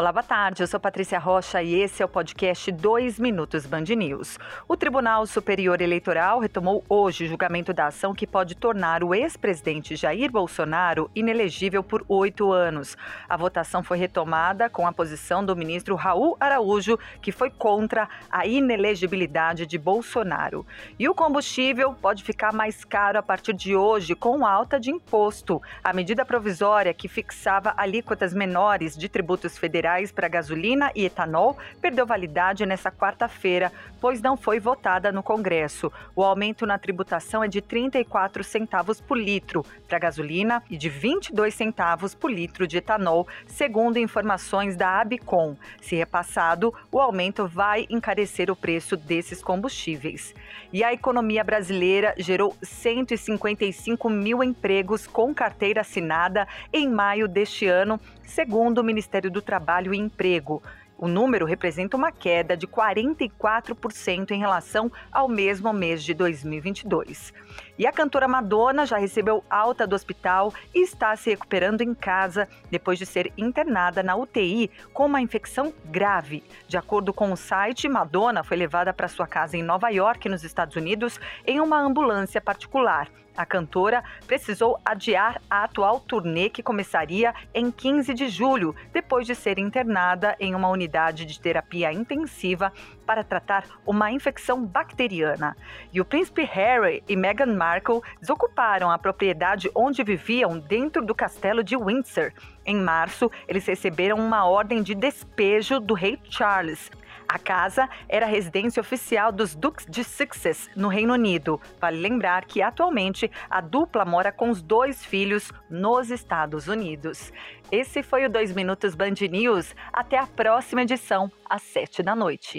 Olá, boa tarde. Eu sou Patrícia Rocha e esse é o podcast 2 Minutos Band News. O Tribunal Superior Eleitoral retomou hoje o julgamento da ação que pode tornar o ex-presidente Jair Bolsonaro inelegível por oito anos. A votação foi retomada com a posição do ministro Raul Araújo, que foi contra a inelegibilidade de Bolsonaro. E o combustível pode ficar mais caro a partir de hoje com alta de imposto. A medida provisória que fixava alíquotas menores de tributos federais para gasolina e etanol perdeu validade nesta quarta-feira, pois não foi votada no Congresso. O aumento na tributação é de 34 centavos por litro para gasolina e de 22 centavos por litro de etanol, segundo informações da Abicom. Se repassado, o aumento vai encarecer o preço desses combustíveis. E a economia brasileira gerou 155 mil empregos com carteira assinada em maio deste ano, segundo o Ministério do Trabalho e Emprego. O número representa uma queda de 44% em relação ao mesmo mês de 2022. E a cantora Madonna já recebeu alta do hospital e está se recuperando em casa depois de ser internada na UTI com uma infecção grave. De acordo com o site, Madonna foi levada para sua casa em Nova York, nos Estados Unidos, em uma ambulância particular. A cantora precisou adiar a atual turnê que começaria em 15 de julho, depois de ser internada em uma unidade de terapia intensiva para tratar uma infecção bacteriana. E o príncipe Harry e Meghan Markle desocuparam a propriedade onde viviam dentro do castelo de Windsor. Em março, eles receberam uma ordem de despejo do rei Charles, a casa era a residência oficial dos Dukes de Sussex, no Reino Unido. Vale lembrar que atualmente a dupla mora com os dois filhos nos Estados Unidos. Esse foi o 2 Minutos Band News. Até a próxima edição, às 7 da noite.